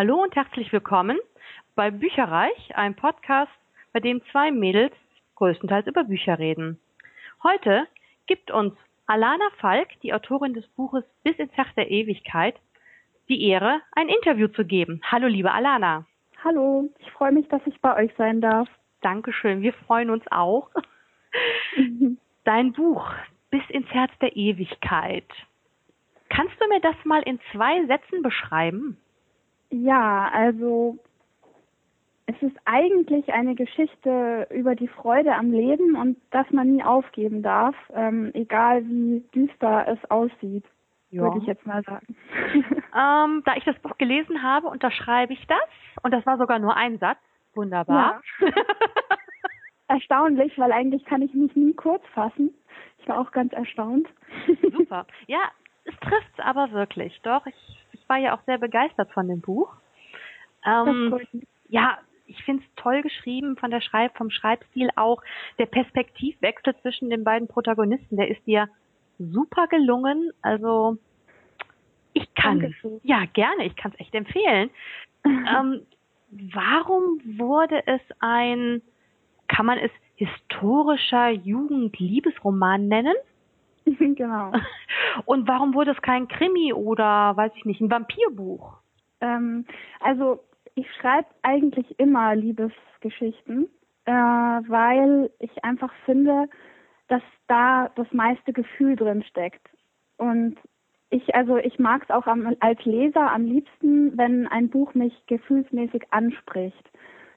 Hallo und herzlich willkommen bei Bücherreich, einem Podcast, bei dem zwei Mädels größtenteils über Bücher reden. Heute gibt uns Alana Falk, die Autorin des Buches Bis ins Herz der Ewigkeit, die Ehre, ein Interview zu geben. Hallo, liebe Alana. Hallo, ich freue mich, dass ich bei euch sein darf. Dankeschön, wir freuen uns auch. Dein Buch Bis ins Herz der Ewigkeit. Kannst du mir das mal in zwei Sätzen beschreiben? Ja, also es ist eigentlich eine Geschichte über die Freude am Leben und dass man nie aufgeben darf, ähm, egal wie düster es aussieht, ja. würde ich jetzt mal sagen. Ähm, da ich das Buch gelesen habe, unterschreibe ich das. Und das war sogar nur ein Satz. Wunderbar. Ja. Erstaunlich, weil eigentlich kann ich mich nie kurz fassen. Ich war auch ganz erstaunt. Super. Ja, es trifft es aber wirklich. Doch, ich, ich war ja auch sehr begeistert von dem Buch. Ähm, ja, ich finde es toll geschrieben von der Schreib vom Schreibstil auch. Der Perspektivwechsel zwischen den beiden Protagonisten, der ist dir super gelungen. Also ich kann. Dankeschön. Ja, gerne. Ich kann es echt empfehlen. ähm, warum wurde es ein, kann man es historischer Jugendliebesroman nennen? genau. Und warum wurde es kein Krimi oder, weiß ich nicht, ein Vampirbuch? Ähm, also ich schreibe eigentlich immer Liebesgeschichten, äh, weil ich einfach finde, dass da das meiste Gefühl drin steckt. Und ich, also ich mag es auch am, als Leser am liebsten, wenn ein Buch mich gefühlsmäßig anspricht.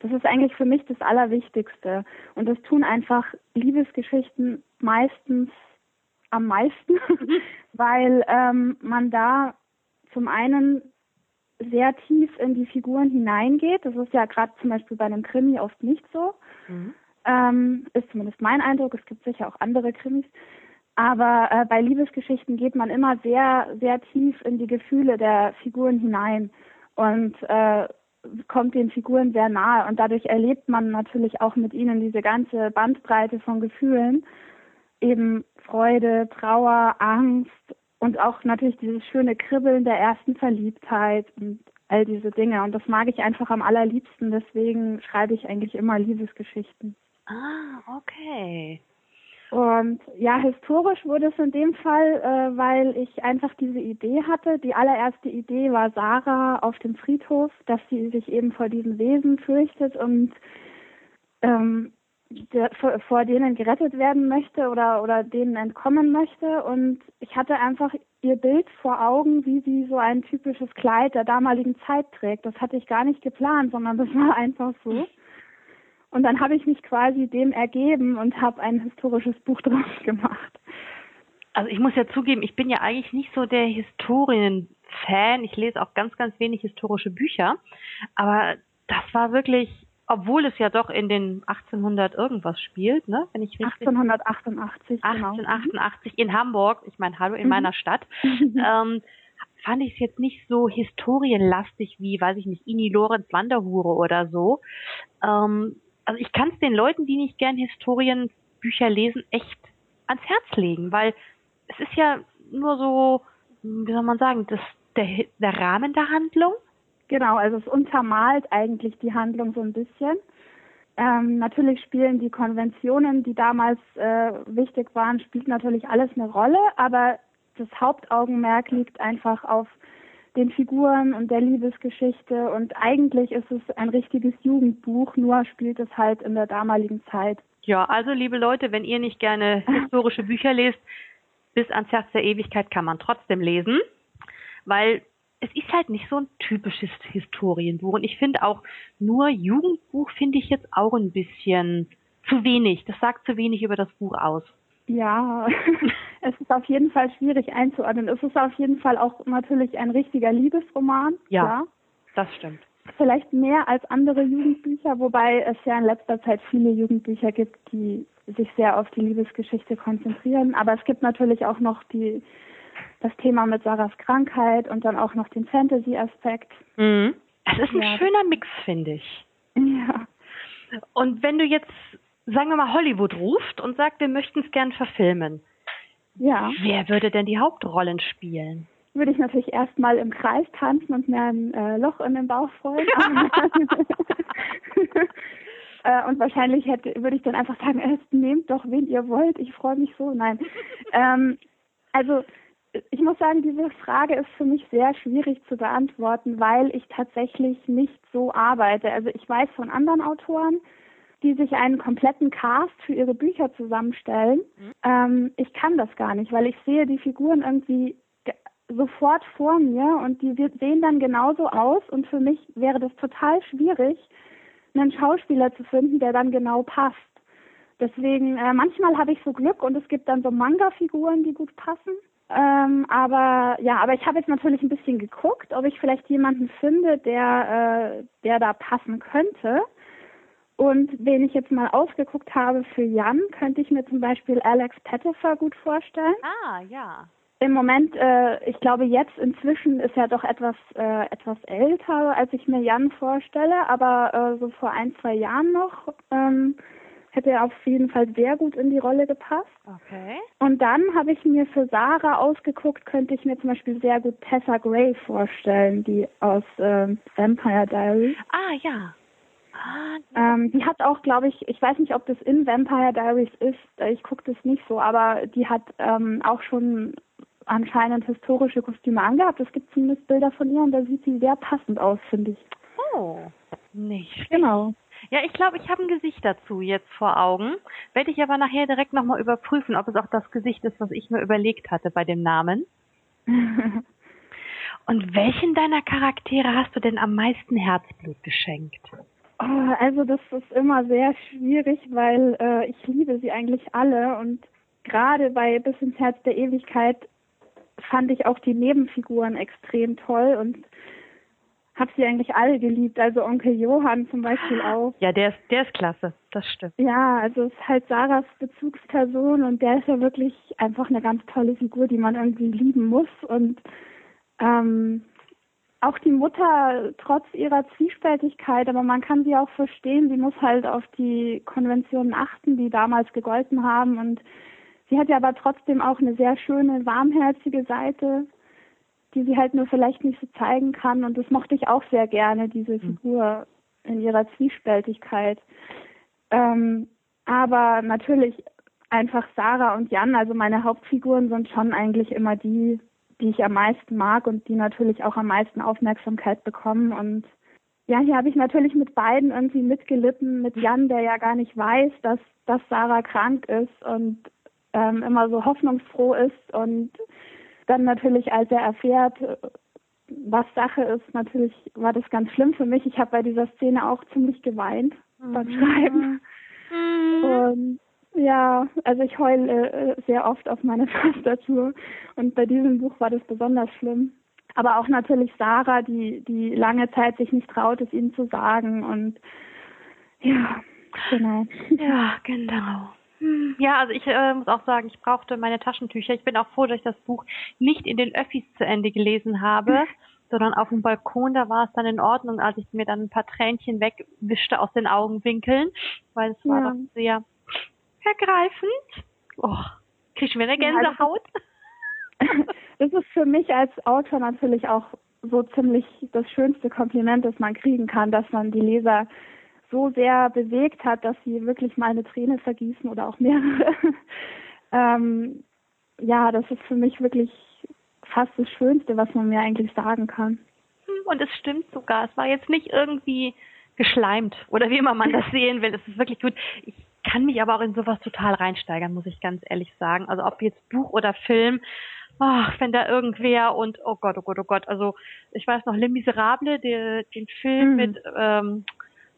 Das ist eigentlich für mich das Allerwichtigste. Und das tun einfach Liebesgeschichten meistens am meisten, weil ähm, man da zum einen sehr tief in die Figuren hineingeht. Das ist ja gerade zum Beispiel bei einem Krimi oft nicht so. Mhm. Ähm, ist zumindest mein Eindruck. Es gibt sicher auch andere Krimis. Aber äh, bei Liebesgeschichten geht man immer sehr, sehr tief in die Gefühle der Figuren hinein und äh, kommt den Figuren sehr nahe. Und dadurch erlebt man natürlich auch mit ihnen diese ganze Bandbreite von Gefühlen. Eben Freude, Trauer, Angst und auch natürlich dieses schöne Kribbeln der ersten Verliebtheit und all diese Dinge. Und das mag ich einfach am allerliebsten. Deswegen schreibe ich eigentlich immer Liebesgeschichten. Ah, okay. Und ja, historisch wurde es in dem Fall, äh, weil ich einfach diese Idee hatte. Die allererste Idee war Sarah auf dem Friedhof, dass sie sich eben vor diesen Wesen fürchtet und ähm, vor, denen gerettet werden möchte oder, oder denen entkommen möchte. Und ich hatte einfach ihr Bild vor Augen, wie sie so ein typisches Kleid der damaligen Zeit trägt. Das hatte ich gar nicht geplant, sondern das war einfach so. Und dann habe ich mich quasi dem ergeben und habe ein historisches Buch draus gemacht. Also ich muss ja zugeben, ich bin ja eigentlich nicht so der Historien-Fan. Ich lese auch ganz, ganz wenig historische Bücher. Aber das war wirklich, obwohl es ja doch in den 1800 irgendwas spielt, ne? Wenn ich richtig 1888. 1888 genau. in Hamburg. Ich meine, hallo in mhm. meiner Stadt. ähm, fand ich es jetzt nicht so historienlastig wie, weiß ich nicht, Ini Lorenz Wanderhure oder so. Ähm, also ich kann es den Leuten, die nicht gern Historienbücher lesen, echt ans Herz legen, weil es ist ja nur so, wie soll man sagen, das, der, der Rahmen der Handlung. Genau, also es untermalt eigentlich die Handlung so ein bisschen. Ähm, natürlich spielen die Konventionen, die damals äh, wichtig waren, spielt natürlich alles eine Rolle, aber das Hauptaugenmerk liegt einfach auf den Figuren und der Liebesgeschichte. Und eigentlich ist es ein richtiges Jugendbuch, nur spielt es halt in der damaligen Zeit. Ja, also liebe Leute, wenn ihr nicht gerne historische Bücher lest, bis ans Herz der Ewigkeit kann man trotzdem lesen, weil es ist halt nicht so ein typisches Historienbuch. Und ich finde auch nur Jugendbuch finde ich jetzt auch ein bisschen zu wenig. Das sagt zu wenig über das Buch aus. Ja, es ist auf jeden Fall schwierig einzuordnen. Es ist auf jeden Fall auch natürlich ein richtiger Liebesroman. Ja, klar. das stimmt. Vielleicht mehr als andere Jugendbücher, wobei es ja in letzter Zeit viele Jugendbücher gibt, die sich sehr auf die Liebesgeschichte konzentrieren. Aber es gibt natürlich auch noch die, das Thema mit Sarahs Krankheit und dann auch noch den Fantasy-Aspekt. Mhm. Es ist ein ja. schöner Mix, finde ich. Ja. Und wenn du jetzt sagen wir mal, Hollywood ruft und sagt, wir möchten es gern verfilmen. Ja. Wer würde denn die Hauptrollen spielen? würde ich natürlich erstmal im Kreis tanzen und mir ein äh, Loch in den Bauch freuen. äh, und wahrscheinlich hätte, würde ich dann einfach sagen, äh, nehmt doch, wen ihr wollt, ich freue mich so. Nein. ähm, also ich muss sagen, diese Frage ist für mich sehr schwierig zu beantworten, weil ich tatsächlich nicht so arbeite. Also ich weiß von anderen Autoren, die sich einen kompletten Cast für ihre Bücher zusammenstellen. Mhm. Ähm, ich kann das gar nicht, weil ich sehe die Figuren irgendwie sofort vor mir und die sehen dann genauso aus und für mich wäre das total schwierig, einen Schauspieler zu finden, der dann genau passt. Deswegen, äh, manchmal habe ich so Glück und es gibt dann so Manga-Figuren, die gut passen. Ähm, aber ja, aber ich habe jetzt natürlich ein bisschen geguckt, ob ich vielleicht jemanden finde, der, äh, der da passen könnte. Und wen ich jetzt mal ausgeguckt habe für Jan, könnte ich mir zum Beispiel Alex Pettifer gut vorstellen. Ah, ja. Im Moment, äh, ich glaube jetzt inzwischen ist er doch etwas äh, etwas älter, als ich mir Jan vorstelle, aber äh, so vor ein, zwei Jahren noch ähm, hätte er auf jeden Fall sehr gut in die Rolle gepasst. Okay. Und dann habe ich mir für Sarah ausgeguckt, könnte ich mir zum Beispiel sehr gut Tessa Gray vorstellen, die aus äh, Vampire Diaries. Ah, ja. Ah, ähm, die hat auch, glaube ich, ich weiß nicht, ob das in Vampire Diaries ist, äh, ich gucke das nicht so, aber die hat ähm, auch schon anscheinend historische Kostüme angehabt. Es gibt zumindest Bilder von ihr und da sieht sie sehr passend aus, finde ich. Oh, nicht. Genau. Ja, ich glaube, ich habe ein Gesicht dazu jetzt vor Augen. Werde ich aber nachher direkt nochmal überprüfen, ob es auch das Gesicht ist, was ich mir überlegt hatte bei dem Namen. Und welchen deiner Charaktere hast du denn am meisten Herzblut geschenkt? Oh, also das ist immer sehr schwierig, weil äh, ich liebe sie eigentlich alle und gerade bei Bis ins Herz der Ewigkeit fand ich auch die Nebenfiguren extrem toll und habe sie eigentlich alle geliebt. Also Onkel Johann zum Beispiel auch. Ja, der ist, der ist klasse, das stimmt. Ja, also ist halt Sarahs Bezugsperson und der ist ja wirklich einfach eine ganz tolle Figur, die man irgendwie lieben muss. Und ähm, auch die Mutter, trotz ihrer Zwiespältigkeit, aber man kann sie auch verstehen, sie muss halt auf die Konventionen achten, die damals gegolten haben und Sie hat ja aber trotzdem auch eine sehr schöne, warmherzige Seite, die sie halt nur vielleicht nicht so zeigen kann. Und das mochte ich auch sehr gerne, diese mhm. Figur in ihrer Zwiespältigkeit. Ähm, aber natürlich einfach Sarah und Jan, also meine Hauptfiguren sind schon eigentlich immer die, die ich am meisten mag und die natürlich auch am meisten Aufmerksamkeit bekommen. Und ja, hier habe ich natürlich mit beiden irgendwie mitgelitten, mit Jan, der ja gar nicht weiß, dass, dass Sarah krank ist und ähm, immer so hoffnungsfroh ist und dann natürlich, als er erfährt, was Sache ist, natürlich war das ganz schlimm für mich. Ich habe bei dieser Szene auch ziemlich geweint mhm. beim Schreiben. Mhm. Und ja, also ich heule äh, sehr oft auf meine Tastatur und bei diesem Buch war das besonders schlimm. Aber auch natürlich Sarah, die, die lange Zeit sich nicht traut, es ihnen zu sagen und ja, genau. Ja, genau. Hm, ja, also ich äh, muss auch sagen, ich brauchte meine Taschentücher. Ich bin auch froh, dass ich das Buch nicht in den Öffis zu Ende gelesen habe, sondern auf dem Balkon. Da war es dann in Ordnung, als ich mir dann ein paar Tränchen wegwischte aus den Augenwinkeln, weil es war ja. doch sehr ergreifend. Oh, krieg mir eine Gänsehaut. das ist für mich als Autor natürlich auch so ziemlich das schönste Kompliment, das man kriegen kann, dass man die Leser so sehr bewegt hat, dass sie wirklich mal eine Träne vergießen oder auch mehrere. ähm, ja, das ist für mich wirklich fast das Schönste, was man mir eigentlich sagen kann. Und es stimmt sogar. Es war jetzt nicht irgendwie geschleimt oder wie immer man das sehen will. Es ist wirklich gut. Ich kann mich aber auch in sowas total reinsteigern, muss ich ganz ehrlich sagen. Also ob jetzt Buch oder Film, ach, wenn da irgendwer und oh Gott, oh Gott, oh Gott. Also ich weiß noch, Les Miserables, den, den Film mhm. mit ähm,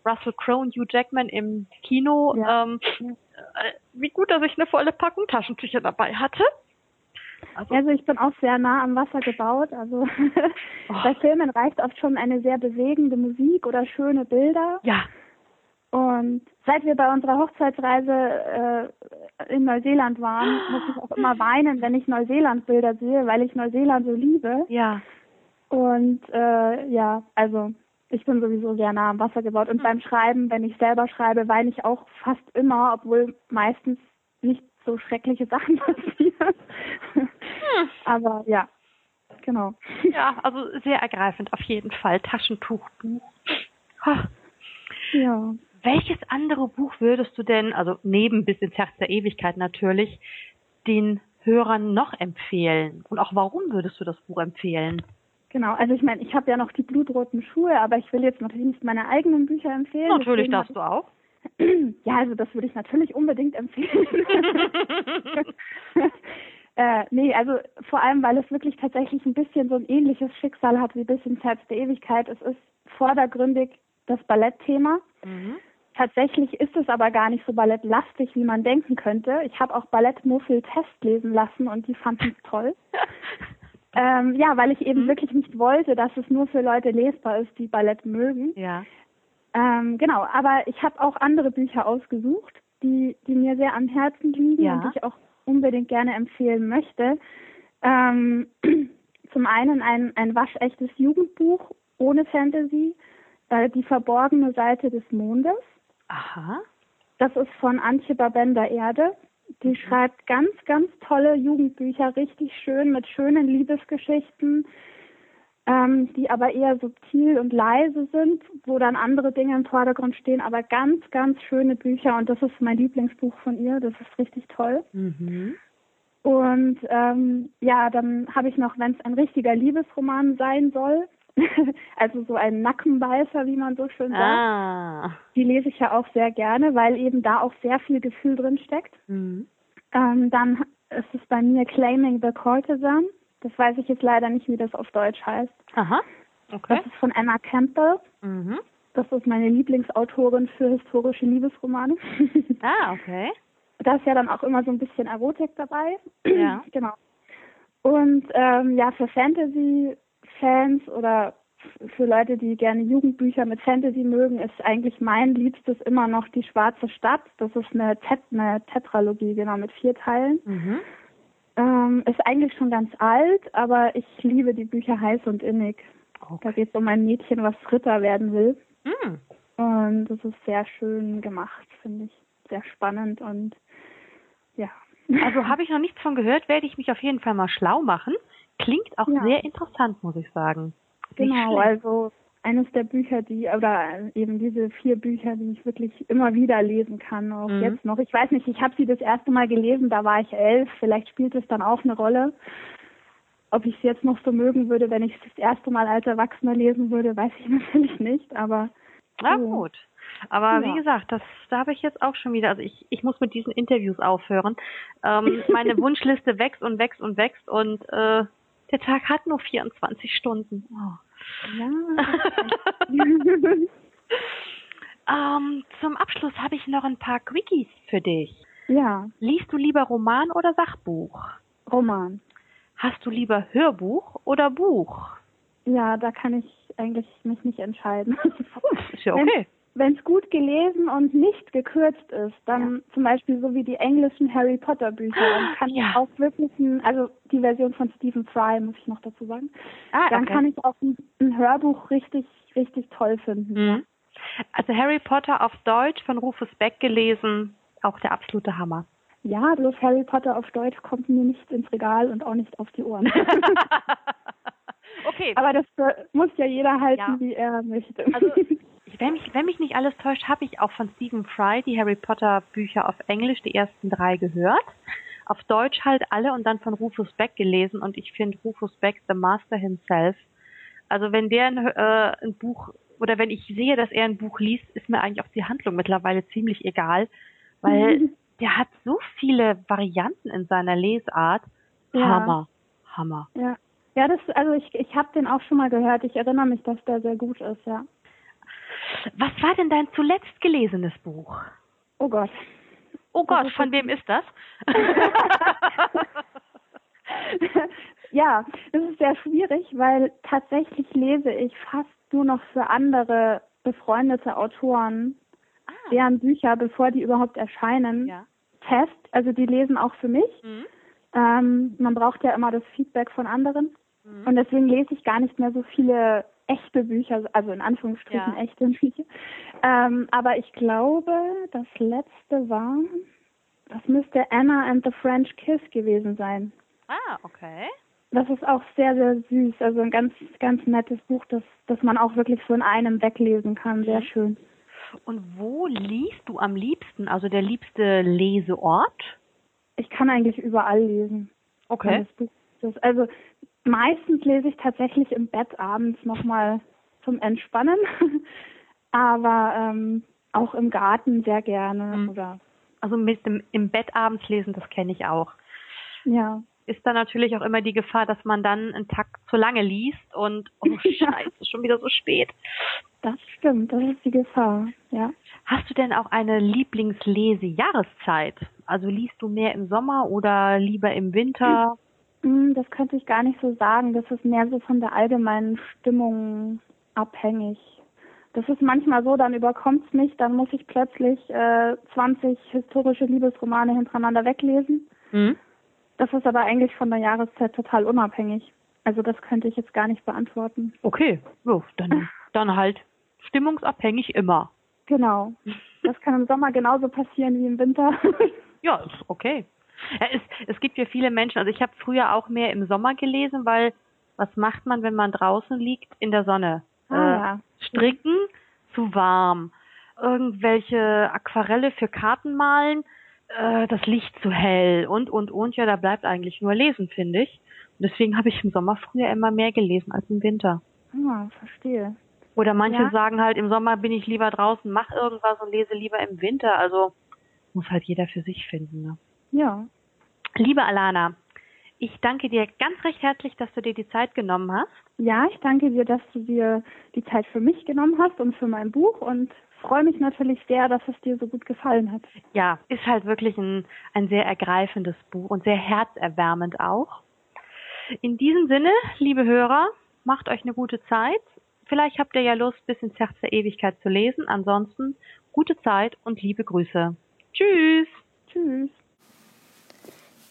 Russell Crowe und Hugh Jackman im Kino. Ja. Ähm, äh, wie gut, dass ich eine volle Packung Taschentücher dabei hatte. Also, also ich bin auch sehr nah am Wasser gebaut. Also oh. bei Filmen reicht oft schon eine sehr bewegende Musik oder schöne Bilder. Ja. Und seit wir bei unserer Hochzeitsreise äh, in Neuseeland waren, muss ich auch immer weinen, wenn ich Neuseeland-Bilder sehe, weil ich Neuseeland so liebe. Ja. Und äh, ja, also ich bin sowieso sehr nah am Wasser gebaut. Und mhm. beim Schreiben, wenn ich selber schreibe, weine ich auch fast immer, obwohl meistens nicht so schreckliche Sachen passieren. Mhm. Aber ja. genau. Ja, also sehr ergreifend auf jeden Fall. Taschentuchbuch. Ja. Welches andere Buch würdest du denn, also neben bis ins Herz der Ewigkeit natürlich, den Hörern noch empfehlen? Und auch warum würdest du das Buch empfehlen? Genau, also ich meine, ich habe ja noch die blutroten Schuhe, aber ich will jetzt natürlich nicht meine eigenen Bücher empfehlen. Natürlich darfst du auch. Ja, also das würde ich natürlich unbedingt empfehlen. äh, nee, also vor allem, weil es wirklich tatsächlich ein bisschen so ein ähnliches Schicksal hat wie bis ins Herz der Ewigkeit. Es ist vordergründig das Ballettthema. Mhm. Tatsächlich ist es aber gar nicht so ballettlastig, wie man denken könnte. Ich habe auch Ballettmuffel Test lesen lassen und die fanden es toll. ähm, ja, weil ich eben mhm. wirklich nicht wollte, dass es nur für Leute lesbar ist, die Ballett mögen. Ja. Ähm, genau, aber ich habe auch andere Bücher ausgesucht, die, die mir sehr am Herzen liegen ja. und die ich auch unbedingt gerne empfehlen möchte. Ähm, zum einen ein, ein waschechtes Jugendbuch ohne Fantasy, äh, Die verborgene Seite des Mondes. Aha. Das ist von Antje Babender Erde. Die mhm. schreibt ganz, ganz tolle Jugendbücher, richtig schön mit schönen Liebesgeschichten, ähm, die aber eher subtil und leise sind, wo dann andere Dinge im Vordergrund stehen, aber ganz, ganz schöne Bücher und das ist mein Lieblingsbuch von ihr. Das ist richtig toll. Mhm. Und ähm, ja, dann habe ich noch, wenn es ein richtiger Liebesroman sein soll, also so ein Nackenbeißer, wie man so schön sagt. Ah. Die lese ich ja auch sehr gerne, weil eben da auch sehr viel Gefühl drin steckt. Mhm. Ähm, dann ist es bei mir Claiming the Courtesan. Das weiß ich jetzt leider nicht, wie das auf Deutsch heißt. Aha. Okay. Das ist von Emma Campbell. Mhm. Das ist meine Lieblingsautorin für historische Liebesromane. ah, okay. Da ist ja dann auch immer so ein bisschen Erotik dabei. Ja. genau. Und ähm, ja, für Fantasy Fans oder für Leute, die gerne Jugendbücher mit Fantasy mögen, ist eigentlich mein Liebstes immer noch Die Schwarze Stadt. Das ist eine, Tet eine Tetralogie, genau, mit vier Teilen. Mhm. Ähm, ist eigentlich schon ganz alt, aber ich liebe die Bücher heiß und innig. Okay. Da geht es um ein Mädchen, was Ritter werden will. Mhm. Und das ist sehr schön gemacht, finde ich. Sehr spannend und ja. Also habe ich noch nichts von gehört, werde ich mich auf jeden Fall mal schlau machen. Klingt auch ja. sehr interessant, muss ich sagen. Genau, also eines der Bücher, die, oder eben diese vier Bücher, die ich wirklich immer wieder lesen kann, auch mhm. jetzt noch. Ich weiß nicht, ich habe sie das erste Mal gelesen, da war ich elf, vielleicht spielt es dann auch eine Rolle. Ob ich es jetzt noch so mögen würde, wenn ich es das erste Mal als Erwachsener lesen würde, weiß ich natürlich nicht, aber. Na so. gut. Aber ja. wie gesagt, das da habe ich jetzt auch schon wieder, also ich, ich muss mit diesen Interviews aufhören. Ähm, meine Wunschliste wächst und wächst und wächst und äh, der Tag hat nur 24 Stunden. Oh. Ja. ähm, zum Abschluss habe ich noch ein paar Quickies für dich. Ja. Liest du lieber Roman oder Sachbuch? Roman. Hast du lieber Hörbuch oder Buch? Ja, da kann ich eigentlich mich nicht entscheiden. Ist ja okay wenn es gut gelesen und nicht gekürzt ist, dann ja. zum Beispiel so wie die englischen Harry Potter Bücher, dann kann ja. ich auch wirklich ein, also die Version von Stephen Fry muss ich noch dazu sagen, ah, dann okay. kann ich auch ein, ein, Hörbuch richtig, richtig toll finden. Mhm. Also Harry Potter auf Deutsch von Rufus Beck gelesen, auch der absolute Hammer. Ja, bloß Harry Potter auf Deutsch kommt mir nicht ins Regal und auch nicht auf die Ohren. okay. Aber das muss ja jeder halten, ja. wie er möchte. Also wenn mich, wenn mich nicht alles täuscht, habe ich auch von Stephen Fry die Harry Potter Bücher auf Englisch, die ersten drei gehört. Auf Deutsch halt alle und dann von Rufus Beck gelesen und ich finde Rufus Beck the Master himself. Also wenn der ein, äh, ein Buch oder wenn ich sehe, dass er ein Buch liest, ist mir eigentlich auch die Handlung mittlerweile ziemlich egal, weil mhm. der hat so viele Varianten in seiner Lesart. Ja. Hammer, Hammer. Ja, ja, das also ich ich habe den auch schon mal gehört. Ich erinnere mich, dass der sehr gut ist, ja. Was war denn dein zuletzt gelesenes Buch? Oh Gott. Oh Gott, von wem ist das? ja, das ist sehr schwierig, weil tatsächlich lese ich fast nur noch für andere befreundete Autoren ah. deren Bücher, bevor die überhaupt erscheinen, ja. Test. Also die lesen auch für mich. Mhm. Ähm, man braucht ja immer das Feedback von anderen. Mhm. Und deswegen lese ich gar nicht mehr so viele echte Bücher, also in Anführungsstrichen ja. echte Bücher. Ähm, aber ich glaube, das letzte war, das müsste Anna and the French Kiss gewesen sein. Ah, okay. Das ist auch sehr, sehr süß. Also ein ganz, ganz nettes Buch, das, das man auch wirklich so in einem weglesen kann. Sehr mhm. schön. Und wo liest du am liebsten? Also der liebste Leseort? Ich kann eigentlich überall lesen. Okay. also meistens lese ich tatsächlich im Bett abends nochmal zum Entspannen. Aber ähm, auch im Garten sehr gerne. Mhm. Oder also mit dem im Bett abends lesen, das kenne ich auch. Ja ist dann natürlich auch immer die Gefahr, dass man dann einen Takt zu lange liest und oh scheiße, schon wieder so spät. Das stimmt, das ist die Gefahr, ja. Hast du denn auch eine Lieblingslesejahreszeit? Also liest du mehr im Sommer oder lieber im Winter? Hm, das könnte ich gar nicht so sagen. Das ist mehr so von der allgemeinen Stimmung abhängig. Das ist manchmal so, dann überkommt es mich, dann muss ich plötzlich äh, 20 historische Liebesromane hintereinander weglesen. Mhm. Das ist aber eigentlich von der Jahreszeit total unabhängig. Also das könnte ich jetzt gar nicht beantworten. Okay, so, dann, dann halt stimmungsabhängig immer. Genau. Das kann im Sommer genauso passieren wie im Winter. ja, ist okay. Ja, es, es gibt ja viele Menschen, also ich habe früher auch mehr im Sommer gelesen, weil was macht man, wenn man draußen liegt in der Sonne? Ah, äh, ja. Stricken, zu warm. Irgendwelche Aquarelle für Karten malen, äh, das Licht zu hell und, und, und. Ja, da bleibt eigentlich nur Lesen, finde ich. Und deswegen habe ich im Sommer früher immer mehr gelesen als im Winter. Ah, verstehe. Oder manche ja? sagen halt, im Sommer bin ich lieber draußen, mach irgendwas und lese lieber im Winter. Also muss halt jeder für sich finden. Ne? Ja. Liebe Alana, ich danke dir ganz recht herzlich, dass du dir die Zeit genommen hast. Ja, ich danke dir, dass du dir die Zeit für mich genommen hast und für mein Buch und freue mich natürlich sehr, dass es dir so gut gefallen hat. Ja, ist halt wirklich ein, ein sehr ergreifendes Buch und sehr herzerwärmend auch. In diesem Sinne, liebe Hörer, macht euch eine gute Zeit. Vielleicht habt ihr ja Lust, bis ins Herz der Ewigkeit zu lesen. Ansonsten gute Zeit und liebe Grüße. Tschüss. Tschüss.